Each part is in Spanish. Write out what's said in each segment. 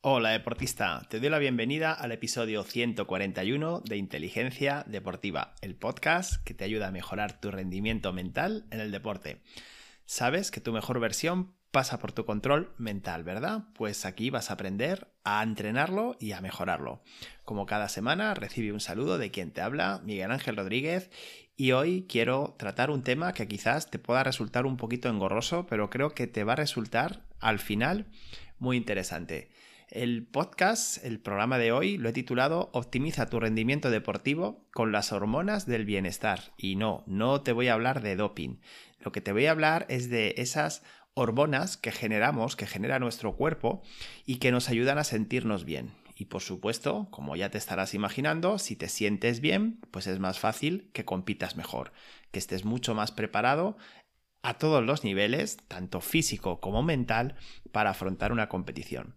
Hola deportista, te doy la bienvenida al episodio 141 de Inteligencia Deportiva, el podcast que te ayuda a mejorar tu rendimiento mental en el deporte. Sabes que tu mejor versión pasa por tu control mental, ¿verdad? Pues aquí vas a aprender a entrenarlo y a mejorarlo. Como cada semana recibe un saludo de quien te habla, Miguel Ángel Rodríguez, y hoy quiero tratar un tema que quizás te pueda resultar un poquito engorroso, pero creo que te va a resultar al final muy interesante. El podcast, el programa de hoy, lo he titulado Optimiza tu rendimiento deportivo con las hormonas del bienestar. Y no, no te voy a hablar de doping. Lo que te voy a hablar es de esas hormonas que generamos, que genera nuestro cuerpo y que nos ayudan a sentirnos bien. Y por supuesto, como ya te estarás imaginando, si te sientes bien, pues es más fácil que compitas mejor, que estés mucho más preparado a todos los niveles, tanto físico como mental, para afrontar una competición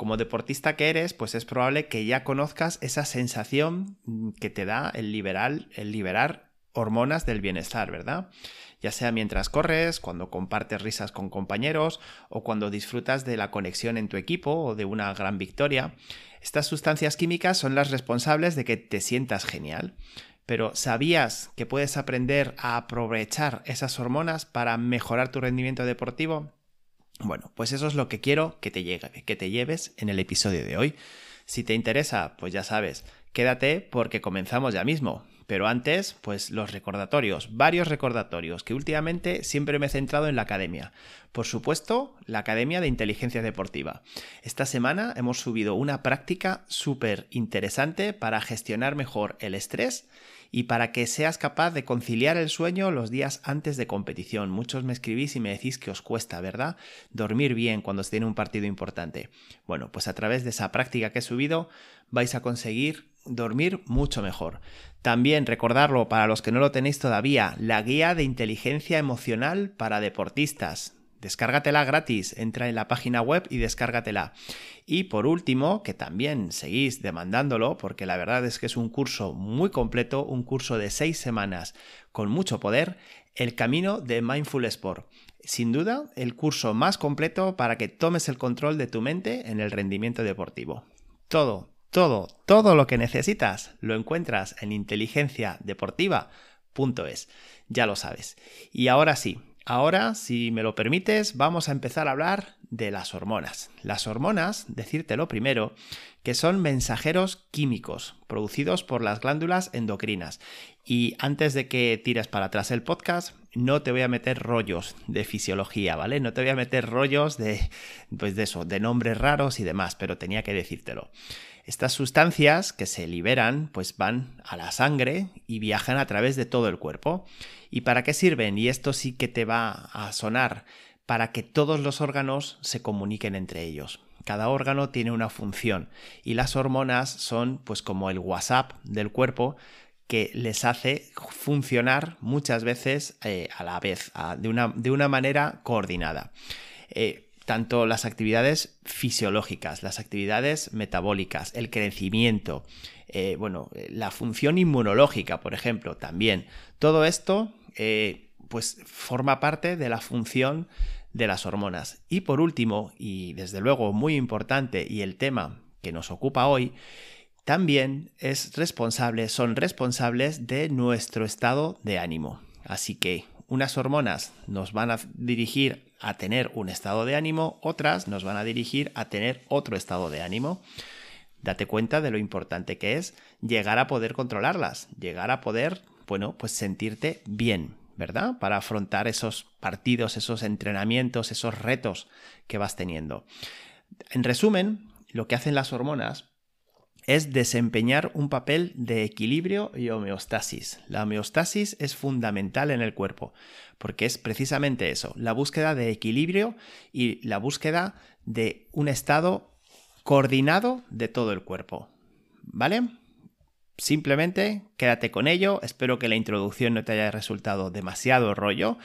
como deportista que eres, pues es probable que ya conozcas esa sensación que te da el liberar, el liberar hormonas del bienestar, ¿verdad? Ya sea mientras corres, cuando compartes risas con compañeros o cuando disfrutas de la conexión en tu equipo o de una gran victoria. Estas sustancias químicas son las responsables de que te sientas genial. Pero ¿sabías que puedes aprender a aprovechar esas hormonas para mejorar tu rendimiento deportivo? Bueno, pues eso es lo que quiero que te, llegue, que te lleves en el episodio de hoy. Si te interesa, pues ya sabes, quédate porque comenzamos ya mismo. Pero antes, pues los recordatorios, varios recordatorios, que últimamente siempre me he centrado en la academia. Por supuesto, la Academia de Inteligencia Deportiva. Esta semana hemos subido una práctica súper interesante para gestionar mejor el estrés y para que seas capaz de conciliar el sueño los días antes de competición. Muchos me escribís y me decís que os cuesta, ¿verdad? Dormir bien cuando se tiene un partido importante. Bueno, pues a través de esa práctica que he subido vais a conseguir dormir mucho mejor. También recordarlo para los que no lo tenéis todavía, la guía de inteligencia emocional para deportistas. Descárgatela gratis, entra en la página web y descárgatela. Y por último, que también seguís demandándolo, porque la verdad es que es un curso muy completo, un curso de seis semanas con mucho poder, el camino de Mindful Sport. Sin duda, el curso más completo para que tomes el control de tu mente en el rendimiento deportivo. Todo, todo, todo lo que necesitas lo encuentras en inteligenciadeportiva.es. Ya lo sabes. Y ahora sí, Ahora, si me lo permites, vamos a empezar a hablar de las hormonas. Las hormonas, decírtelo primero, que son mensajeros químicos producidos por las glándulas endocrinas. Y antes de que tires para atrás el podcast, no te voy a meter rollos de fisiología, ¿vale? No te voy a meter rollos de, pues de eso, de nombres raros y demás, pero tenía que decírtelo. Estas sustancias que se liberan pues van a la sangre y viajan a través de todo el cuerpo. ¿Y para qué sirven? Y esto sí que te va a sonar para que todos los órganos se comuniquen entre ellos. Cada órgano tiene una función y las hormonas son pues como el WhatsApp del cuerpo que les hace funcionar muchas veces eh, a la vez, de, una, de, una, manera coordinada. Eh, tanto las actividades fisiológicas, las actividades metabólicas, el crecimiento, eh, bueno, la función inmunológica, por ejemplo, también. Todo esto, eh, pues, forma parte de la función de las hormonas. Y por último, y desde luego muy importante, y el tema que nos ocupa hoy, también es responsable, son responsables de nuestro estado de ánimo. Así que unas hormonas nos van a dirigir a tener un estado de ánimo, otras nos van a dirigir a tener otro estado de ánimo. Date cuenta de lo importante que es llegar a poder controlarlas, llegar a poder, bueno, pues sentirte bien, ¿verdad? Para afrontar esos partidos, esos entrenamientos, esos retos que vas teniendo. En resumen, lo que hacen las hormonas es desempeñar un papel de equilibrio y homeostasis. La homeostasis es fundamental en el cuerpo, porque es precisamente eso, la búsqueda de equilibrio y la búsqueda de un estado coordinado de todo el cuerpo. ¿Vale? Simplemente quédate con ello, espero que la introducción no te haya resultado demasiado rollo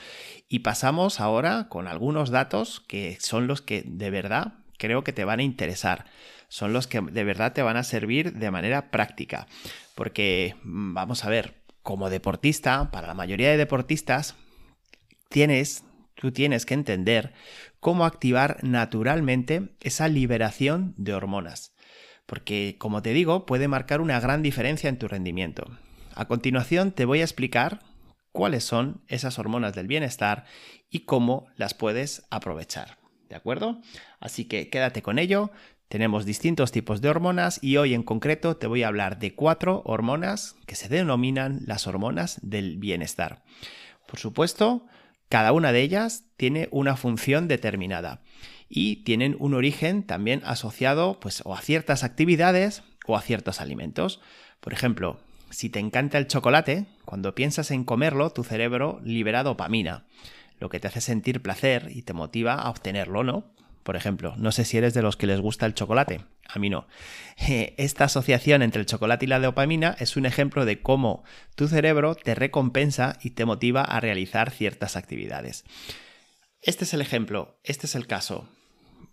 y pasamos ahora con algunos datos que son los que de verdad creo que te van a interesar son los que de verdad te van a servir de manera práctica. Porque, mm, vamos a ver, como deportista, para la mayoría de deportistas, tienes, tú tienes que entender cómo activar naturalmente esa liberación de hormonas. Porque, como te digo, puede marcar una gran diferencia en tu rendimiento. A continuación te voy a explicar cuáles son esas hormonas del bienestar y cómo las puedes aprovechar. ¿De acuerdo? Así que quédate con ello. Tenemos distintos tipos de hormonas y hoy en concreto te voy a hablar de cuatro hormonas que se denominan las hormonas del bienestar. Por supuesto, cada una de ellas tiene una función determinada y tienen un origen también asociado pues, a ciertas actividades o a ciertos alimentos. Por ejemplo, si te encanta el chocolate, cuando piensas en comerlo, tu cerebro libera dopamina, lo que te hace sentir placer y te motiva a obtenerlo, ¿no? Por ejemplo, no sé si eres de los que les gusta el chocolate, a mí no. Esta asociación entre el chocolate y la dopamina es un ejemplo de cómo tu cerebro te recompensa y te motiva a realizar ciertas actividades. Este es el ejemplo, este es el caso.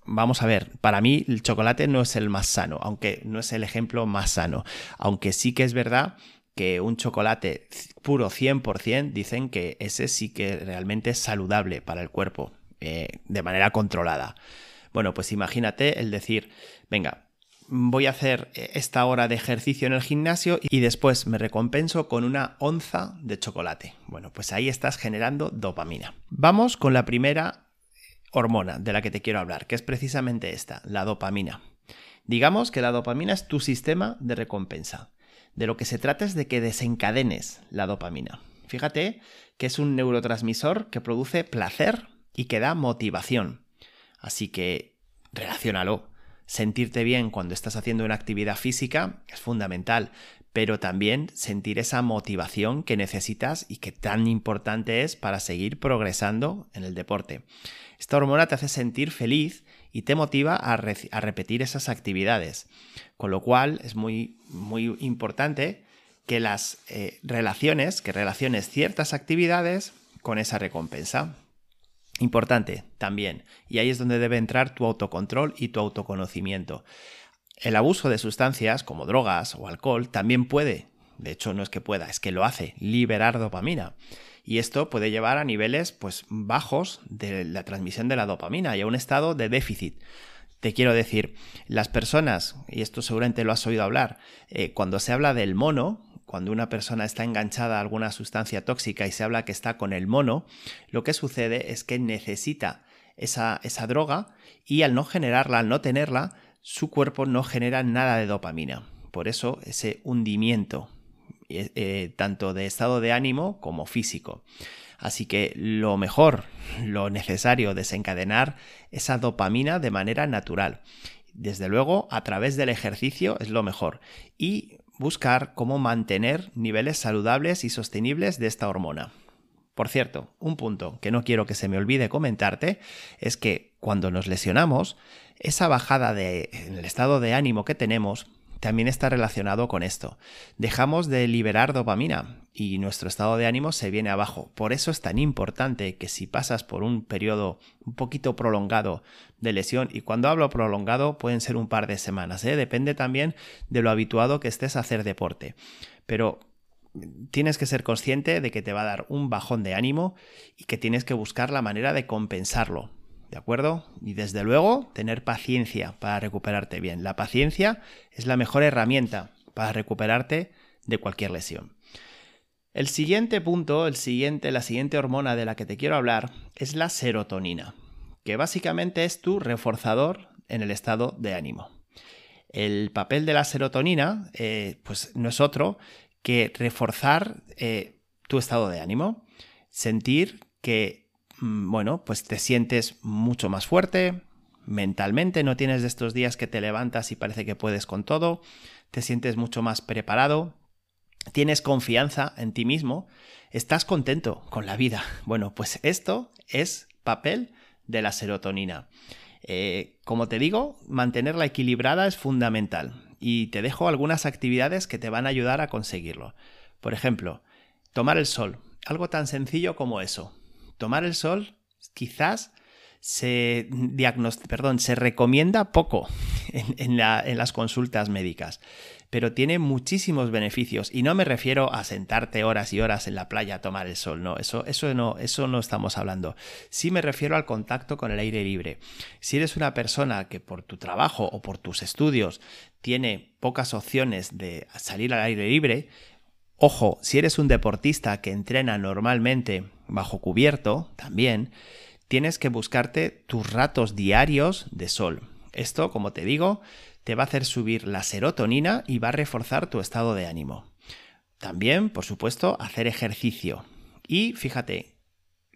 Vamos a ver, para mí el chocolate no es el más sano, aunque no es el ejemplo más sano, aunque sí que es verdad que un chocolate puro 100% dicen que ese sí que realmente es saludable para el cuerpo, eh, de manera controlada. Bueno, pues imagínate el decir, venga, voy a hacer eh, esta hora de ejercicio en el gimnasio y después me recompenso con una onza de chocolate. Bueno, pues ahí estás generando dopamina. Vamos con la primera hormona de la que te quiero hablar, que es precisamente esta, la dopamina. Digamos que la dopamina es tu sistema de recompensa. De lo que se trata es de que desencadenes la dopamina. Fíjate que es un neurotransmisor que produce placer y que da motivación. Así que relaciónalo. Sentirte bien cuando estás haciendo una actividad física es fundamental, pero también sentir esa motivación que necesitas y que tan importante es para seguir progresando en el deporte. Esta hormona te hace sentir feliz y te motiva a, repetir esas actividades, con lo cual es muy, muy importante que las eh, relaciones, que relaciones ciertas actividades con esa recompensa. Importante también, y ahí es donde debe entrar tu autocontrol y tu autoconocimiento. El abuso de sustancias como drogas o alcohol también puede, de hecho no es que pueda, es que lo hace, liberar dopamina. Y esto puede llevar a niveles pues bajos de la transmisión de la dopamina y a un estado de déficit. Te quiero decir, las personas, y esto seguramente lo has oído hablar, eh, cuando se habla del mono, cuando una persona está enganchada a alguna sustancia tóxica y se habla que está con el mono, lo que sucede es que necesita esa, esa droga y al no generarla, al no tenerla, su cuerpo no genera nada de dopamina. Por eso ese hundimiento, eh, eh, tanto de estado de ánimo como físico. Así que lo mejor, lo necesario, desencadenar esa dopamina de manera natural. Desde luego, a través del ejercicio es lo mejor. Y buscar cómo mantener niveles saludables y sostenibles de esta hormona. Por cierto, un punto que no quiero que se me olvide comentarte es que cuando nos lesionamos, esa bajada de, en el estado de ánimo que tenemos también está relacionado con esto. Dejamos de liberar dopamina y nuestro estado de ánimo se viene abajo. Por eso es tan importante que si pasas por un periodo un poquito prolongado de lesión, y cuando hablo prolongado pueden ser un par de semanas, ¿eh? depende también de lo habituado que estés a hacer deporte. Pero tienes que ser consciente de que te va a dar un bajón de ánimo y que tienes que buscar la manera de compensarlo. ¿De acuerdo? Y desde luego, tener paciencia para recuperarte bien. La paciencia es la mejor herramienta para recuperarte de cualquier lesión. El siguiente punto, el siguiente, la siguiente hormona de la que te quiero hablar es la serotonina, que básicamente es tu reforzador en el estado de ánimo. El papel de la serotonina, eh, pues no es otro que reforzar eh, tu estado de ánimo, sentir que bueno, pues te sientes mucho más fuerte mentalmente, no tienes de estos días que te levantas y parece que puedes con todo, te sientes mucho más preparado, tienes confianza en ti mismo, estás contento con la vida. Bueno, pues esto es papel de la serotonina. Eh, como te digo, mantenerla equilibrada es fundamental y te dejo algunas actividades que te van a ayudar a conseguirlo. Por ejemplo, tomar el sol, algo tan sencillo como eso tomar el sol quizás se, perdón, se recomienda poco en, las consultas médicas. pero tiene muchísimos beneficios. Y no me refiero a sentarte horas y horas en la playa a tomar el sol, no, eso, eso no, eso no estamos hablando. Sí me refiero al contacto con el aire libre. Si eres una persona que por tu trabajo o por tus estudios tiene pocas opciones de salir al aire libre, ojo, si eres un deportista que entrena normalmente bajo cubierto, también, tienes que buscarte tus ratos diarios de sol. Esto, como te digo, te va a hacer subir la serotonina y va a reforzar tu estado de ánimo. También, por supuesto, hacer ejercicio. Y fíjate,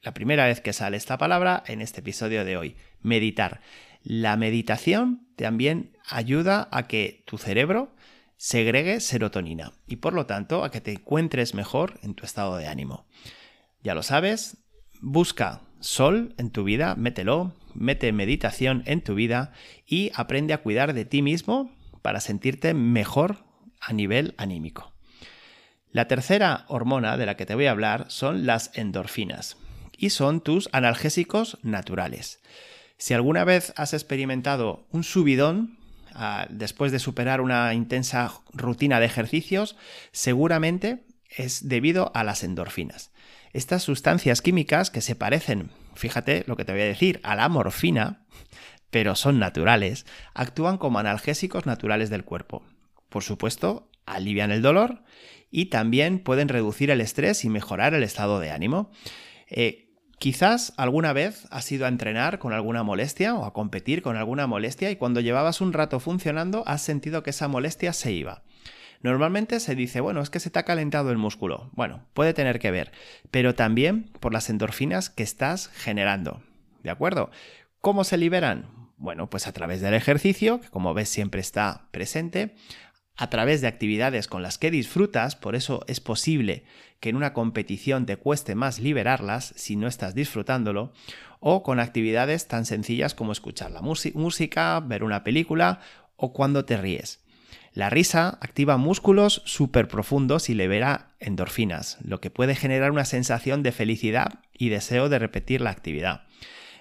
la primera vez que sale esta palabra en este episodio de hoy, meditar. La meditación también ayuda a que tu cerebro segregue serotonina y por lo tanto a que te encuentres mejor en tu estado de ánimo. Ya lo sabes, busca sol en tu vida, mételo, mete meditación en tu vida y aprende a cuidar de ti mismo para sentirte mejor a nivel anímico. La tercera hormona de la que te voy a hablar son las endorfinas y son tus analgésicos naturales. Si alguna vez has experimentado un subidón después de superar una intensa rutina de ejercicios, seguramente es debido a las endorfinas. Estas sustancias químicas que se parecen, fíjate lo que te voy a decir, a la morfina, pero son naturales, actúan como analgésicos naturales del cuerpo. Por supuesto, alivian el dolor y también pueden reducir el estrés y mejorar el estado de ánimo. Eh, quizás alguna vez has ido a entrenar con alguna molestia o a competir con alguna molestia y cuando llevabas un rato funcionando has sentido que esa molestia se iba. Normalmente se dice, bueno, es que se te ha calentado el músculo. Bueno, puede tener que ver, pero también por las endorfinas que estás generando. ¿De acuerdo? ¿Cómo se liberan? Bueno, pues a través del ejercicio, que como ves siempre está presente, a través de actividades con las que disfrutas, por eso es posible que en una competición te cueste más liberarlas si no estás disfrutándolo, o con actividades tan sencillas como escuchar la música, ver una película o cuando te ríes. La risa activa músculos súper profundos y libera endorfinas, lo que puede generar una sensación de felicidad y deseo de repetir la actividad.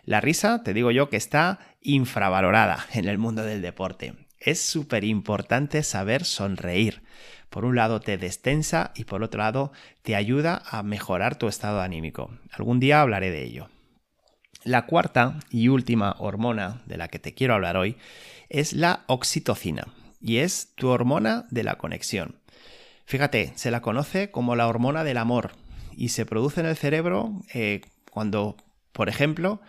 La risa, te digo yo, que está infravalorada en el mundo del deporte. Es súper importante saber sonreír. Por un lado te destensa y por otro lado te ayuda a mejorar tu estado anímico. Algún día hablaré de ello. La cuarta y última hormona de la que te quiero hablar hoy es la oxitocina y es tu hormona de la conexión. Fíjate, se la conoce como la hormona del amor y se produce en el cerebro eh, cuando, por ejemplo,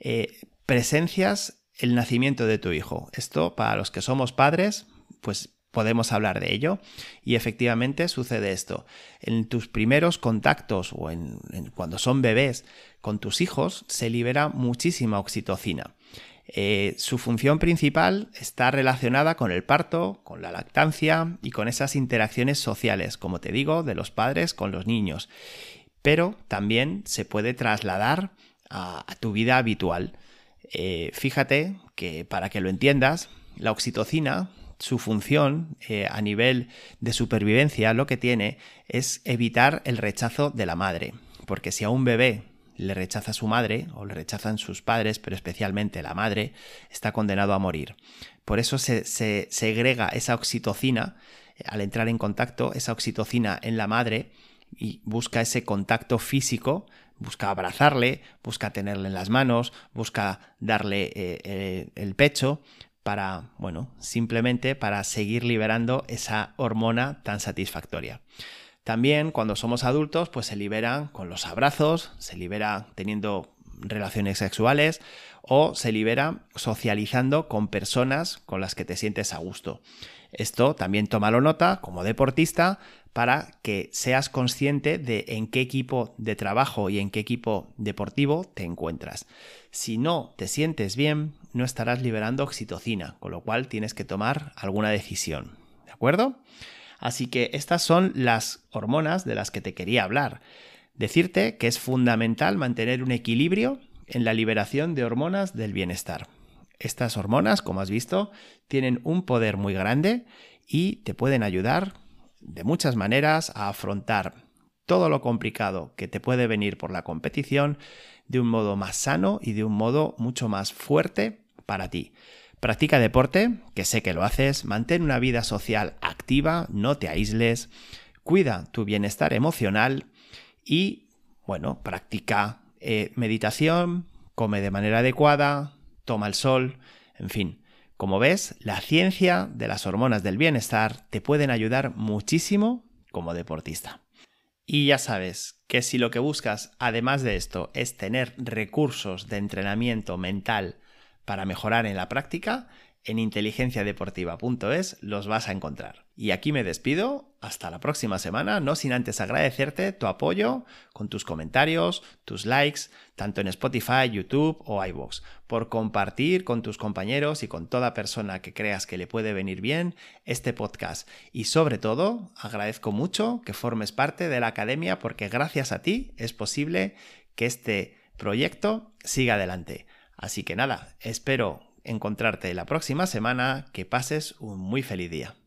eh, presencias el nacimiento de tu hijo. Esto, para los que somos padres, pues podemos hablar de ello y efectivamente sucede esto. En tus primeros contactos o en, cuando son bebés con tus hijos se libera muchísima oxitocina. Eh, su función principal está relacionada con el parto, con la lactancia y con esas interacciones sociales, como te digo, de los padres con los niños. Pero también se puede trasladar a, tu vida habitual. Eh, fíjate que para que lo entiendas, la oxitocina, su función eh, a nivel de supervivencia, lo que tiene es evitar el rechazo de la madre. Porque si a un bebé le rechaza su madre o le rechazan sus padres, pero especialmente la madre, está condenado a morir. Por eso se, segrega esa oxitocina eh, al entrar en contacto, esa oxitocina en la madre y busca ese contacto físico, busca abrazarle, busca tenerle en las manos, busca darle eh, eh, el pecho para, bueno, simplemente para seguir liberando esa hormona tan satisfactoria. También cuando somos adultos, pues se libera con los abrazos, se libera teniendo relaciones sexuales o se libera socializando con personas con las que te sientes a gusto. Esto también tómalo nota como deportista para que seas consciente de en qué equipo de trabajo y en qué equipo deportivo te encuentras. Si no te sientes bien, no estarás liberando oxitocina, con lo cual tienes que tomar alguna decisión. ¿De acuerdo? Así que estas son las hormonas de las que te quería hablar. Decirte que es fundamental mantener un equilibrio en la liberación de hormonas del bienestar. Estas hormonas, como has visto, tienen un poder muy grande y te pueden ayudar de muchas maneras a afrontar todo lo complicado que te puede venir por la competición de un modo más sano y de un modo mucho más fuerte para ti. Practica deporte, que sé que lo haces, mantén una vida social activa, no te aísles, cuida tu bienestar emocional y, bueno, practica eh, meditación, come de manera adecuada, toma el sol, en fin. Como ves, la ciencia de las hormonas del bienestar te pueden ayudar muchísimo como deportista. Y ya sabes que si lo que buscas, además de esto, es tener recursos de entrenamiento mental para mejorar en la práctica, en inteligenciadeportiva.es los vas a encontrar. Y aquí me despido, hasta la próxima semana, no sin antes agradecerte tu apoyo con tus comentarios, tus likes, tanto en Spotify, YouTube o iVoox, por compartir con tus compañeros y con toda persona que creas que le puede venir bien este podcast. Y sobre todo, agradezco mucho que formes parte de la academia porque gracias a ti es posible que este proyecto siga adelante. Así que nada, espero encontrarte la próxima semana, que pases un muy feliz día.